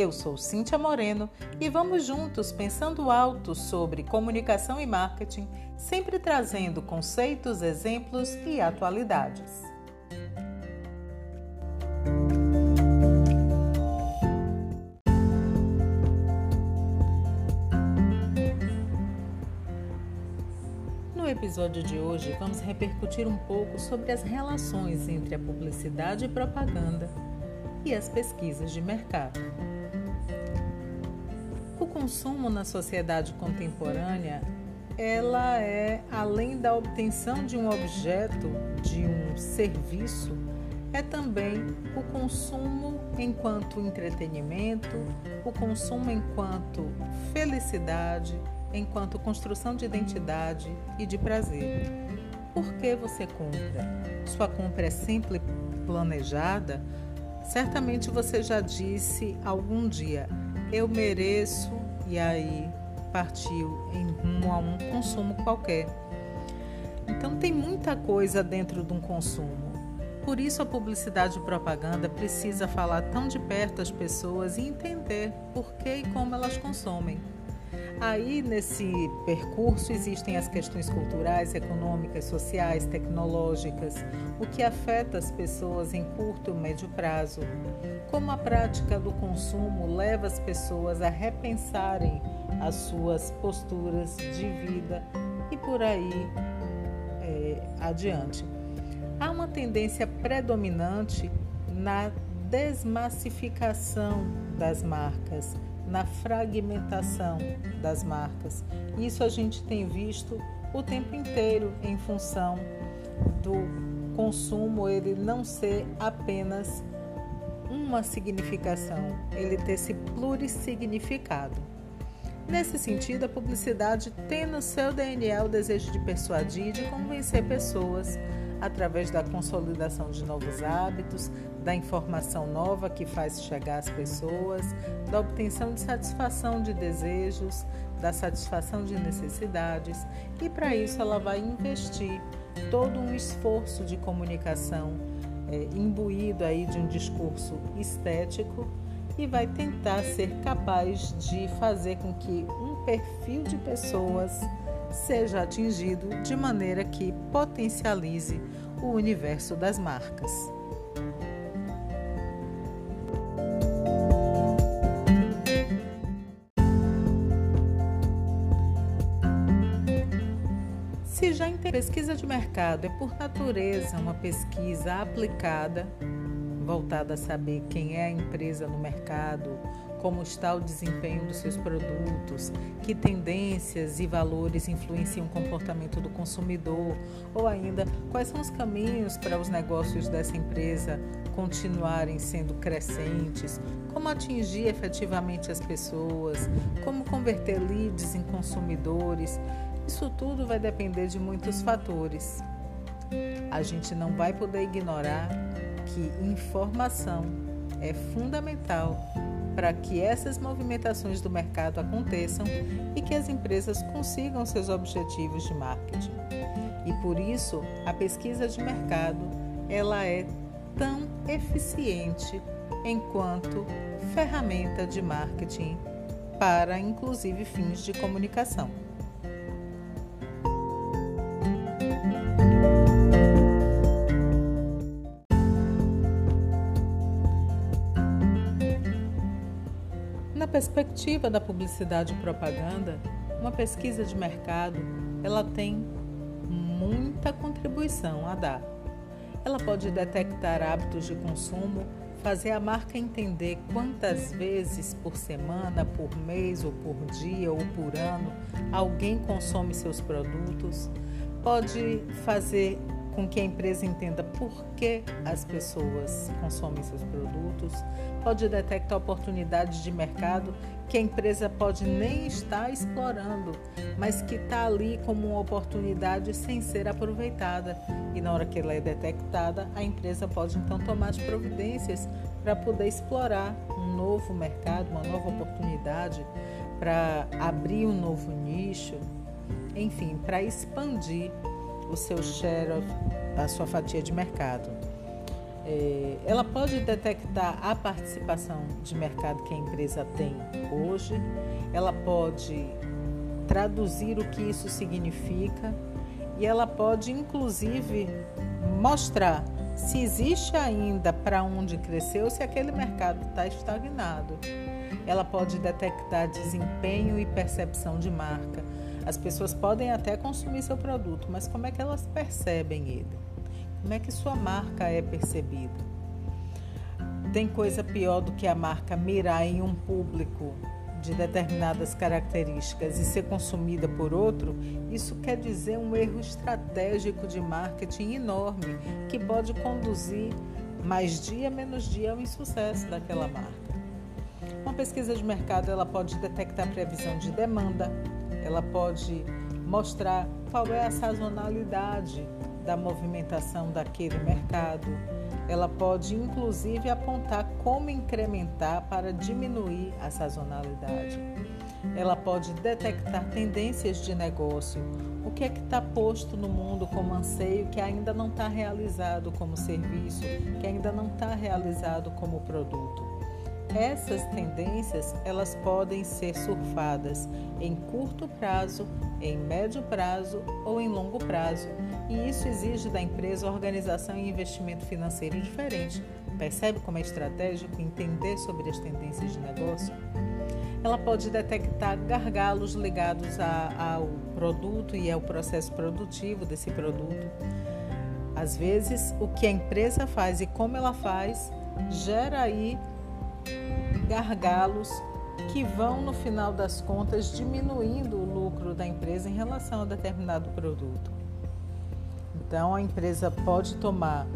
Eu sou Cíntia Moreno e vamos juntos pensando alto sobre comunicação e marketing, sempre trazendo conceitos, exemplos e atualidades. No episódio de hoje, vamos repercutir um pouco sobre as relações entre a publicidade e propaganda e as pesquisas de mercado consumo na sociedade contemporânea, ela é além da obtenção de um objeto, de um serviço, é também o consumo enquanto entretenimento, o consumo enquanto felicidade, enquanto construção de identidade e de prazer. Por que você compra? Sua compra é sempre planejada? Certamente você já disse algum dia: eu mereço e aí partiu em rumo a um consumo qualquer. Então tem muita coisa dentro de um consumo. Por isso a publicidade e propaganda precisa falar tão de perto às pessoas e entender por que e como elas consomem. Aí nesse percurso existem as questões culturais, econômicas, sociais, tecnológicas, o que afeta as pessoas em curto e médio prazo. Como a prática do consumo leva as pessoas a repensarem as suas posturas de vida e por aí é, adiante. Há uma tendência predominante na desmassificação das marcas na fragmentação das marcas. Isso a gente tem visto o tempo inteiro em função do consumo ele não ser apenas uma significação, ele ter esse plurissignificado. Nesse sentido, a publicidade tem no seu DNA o desejo de persuadir e de convencer pessoas através da consolidação de novos hábitos, da informação nova que faz chegar às pessoas, da obtenção de satisfação de desejos, da satisfação de necessidades, e para isso ela vai investir todo um esforço de comunicação é, imbuído aí de um discurso estético e vai tentar ser capaz de fazer com que um perfil de pessoas seja atingido de maneira que potencialize o universo das marcas. Já em pesquisa de mercado é por natureza uma pesquisa aplicada, voltada a saber quem é a empresa no mercado, como está o desempenho dos seus produtos, que tendências e valores influenciam o comportamento do consumidor, ou ainda quais são os caminhos para os negócios dessa empresa continuarem sendo crescentes, como atingir efetivamente as pessoas, como converter leads em consumidores. Isso tudo vai depender de muitos fatores. A gente não vai poder ignorar que informação é fundamental para que essas movimentações do mercado aconteçam e que as empresas consigam seus objetivos de marketing. E por isso, a pesquisa de mercado, ela é tão eficiente enquanto ferramenta de marketing para inclusive fins de comunicação. Perspectiva da publicidade e propaganda, uma pesquisa de mercado, ela tem muita contribuição a dar. Ela pode detectar hábitos de consumo, fazer a marca entender quantas vezes por semana, por mês ou por dia ou por ano alguém consome seus produtos, pode fazer com que a empresa entenda por que as pessoas consomem seus produtos, pode detectar oportunidades de mercado que a empresa pode nem estar explorando, mas que está ali como uma oportunidade sem ser aproveitada. E na hora que ela é detectada, a empresa pode então tomar as providências para poder explorar um novo mercado, uma nova oportunidade, para abrir um novo nicho, enfim, para expandir o seu share, of, a sua fatia de mercado. É, ela pode detectar a participação de mercado que a empresa tem hoje, ela pode traduzir o que isso significa e ela pode, inclusive, mostrar se existe ainda para onde crescer ou se aquele mercado está estagnado. Ela pode detectar desempenho e percepção de marca. As pessoas podem até consumir seu produto, mas como é que elas percebem ele? Como é que sua marca é percebida? Tem coisa pior do que a marca mirar em um público de determinadas características e ser consumida por outro, isso quer dizer um erro estratégico de marketing enorme que pode conduzir mais dia menos dia ao insucesso daquela marca. Uma pesquisa de mercado ela pode detectar previsão de demanda, ela pode mostrar qual é a sazonalidade da movimentação daquele mercado, ela pode inclusive apontar como incrementar para diminuir a sazonalidade. Ela pode detectar tendências de negócio, o que é que está posto no mundo como anseio que ainda não está realizado como serviço, que ainda não está realizado como produto. Essas tendências elas podem ser surfadas em curto prazo, em médio prazo ou em longo prazo, e isso exige da empresa organização e investimento financeiro diferente. Percebe como é estratégico entender sobre as tendências de negócio? Ela pode detectar gargalos ligados a, ao produto e ao processo produtivo desse produto. Às vezes, o que a empresa faz e como ela faz gera aí gargalos que vão, no final das contas, diminuindo o lucro da empresa em relação a determinado produto. Então, a empresa pode tomar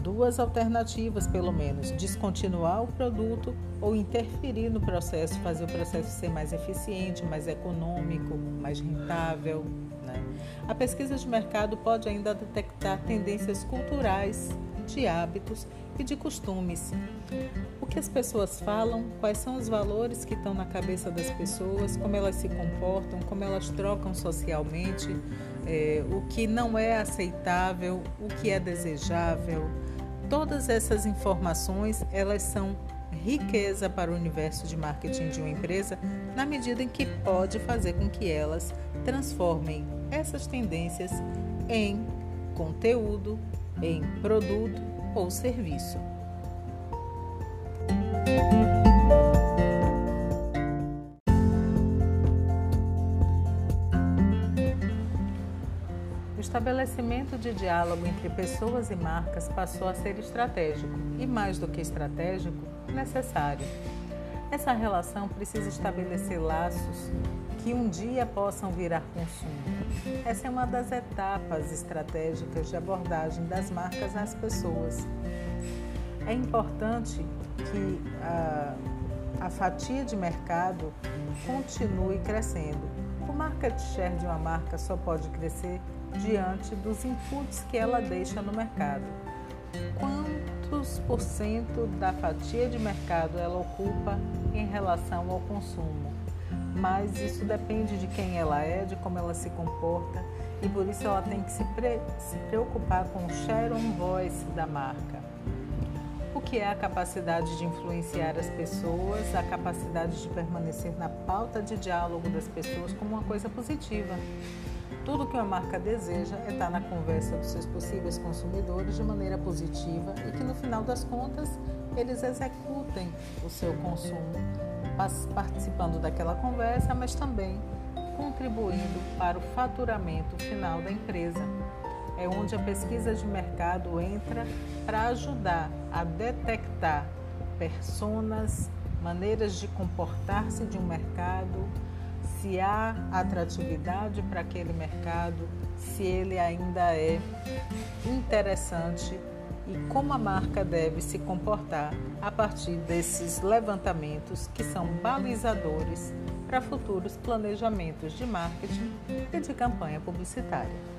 duas alternativas, pelo menos: descontinuar o produto ou interferir no processo, fazer o processo ser mais eficiente, mais econômico, mais rentável. Né? A pesquisa de mercado pode ainda detectar tendências culturais, de hábitos e de costumes. O que as pessoas falam, quais são os valores que estão na cabeça das pessoas, como elas se comportam, como elas trocam socialmente, é, o que não é aceitável, o que é desejável. Todas essas informações, elas são riqueza para o universo de marketing de uma empresa, na medida em que pode fazer com que elas transformem essas tendências em conteúdo, em produto ou serviço. O estabelecimento de diálogo entre pessoas e marcas passou a ser estratégico e, mais do que estratégico, necessário. Essa relação precisa estabelecer laços que um dia possam virar consumo. Essa é uma das etapas estratégicas de abordagem das marcas às pessoas. É importante que a, a fatia de mercado continue crescendo. O market share de uma marca só pode crescer diante dos inputs que ela deixa no mercado. Quantos por cento da fatia de mercado ela ocupa em relação ao consumo? mas isso depende de quem ela é, de como ela se comporta e por isso ela tem que se, pre se preocupar com o share on voice da marca. O que é a capacidade de influenciar as pessoas, a capacidade de permanecer na pauta de diálogo das pessoas como uma coisa positiva. Tudo que uma marca deseja é estar na conversa dos seus possíveis consumidores de maneira positiva e que no final das contas eles executem o seu consumo participando daquela conversa, mas também contribuindo para o faturamento final da empresa. É onde a pesquisa de mercado entra para ajudar a detectar personas, maneiras de comportar-se de um mercado, se há atratividade para aquele mercado, se ele ainda é interessante e como a marca deve se comportar a partir desses levantamentos que são balizadores para futuros planejamentos de marketing e de campanha publicitária.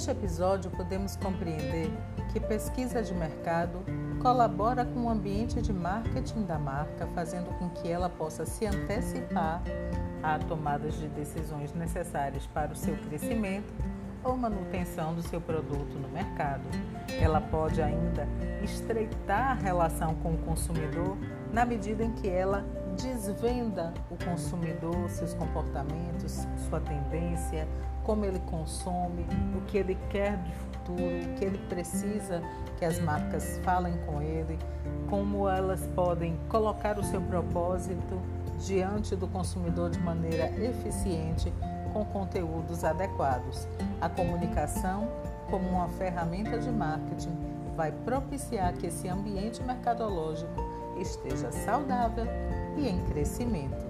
Neste episódio, podemos compreender que pesquisa de mercado colabora com o ambiente de marketing da marca, fazendo com que ela possa se antecipar a tomadas de decisões necessárias para o seu crescimento ou manutenção do seu produto no mercado. Ela pode ainda estreitar a relação com o consumidor na medida em que ela desvenda o consumidor, seus comportamentos, sua tendência, como ele consome, o que ele quer de futuro, o que ele precisa que as marcas falem com ele, como elas podem colocar o seu propósito diante do consumidor de maneira eficiente com conteúdos adequados. A comunicação, como uma ferramenta de marketing, vai propiciar que esse ambiente mercadológico esteja saudável e em crescimento.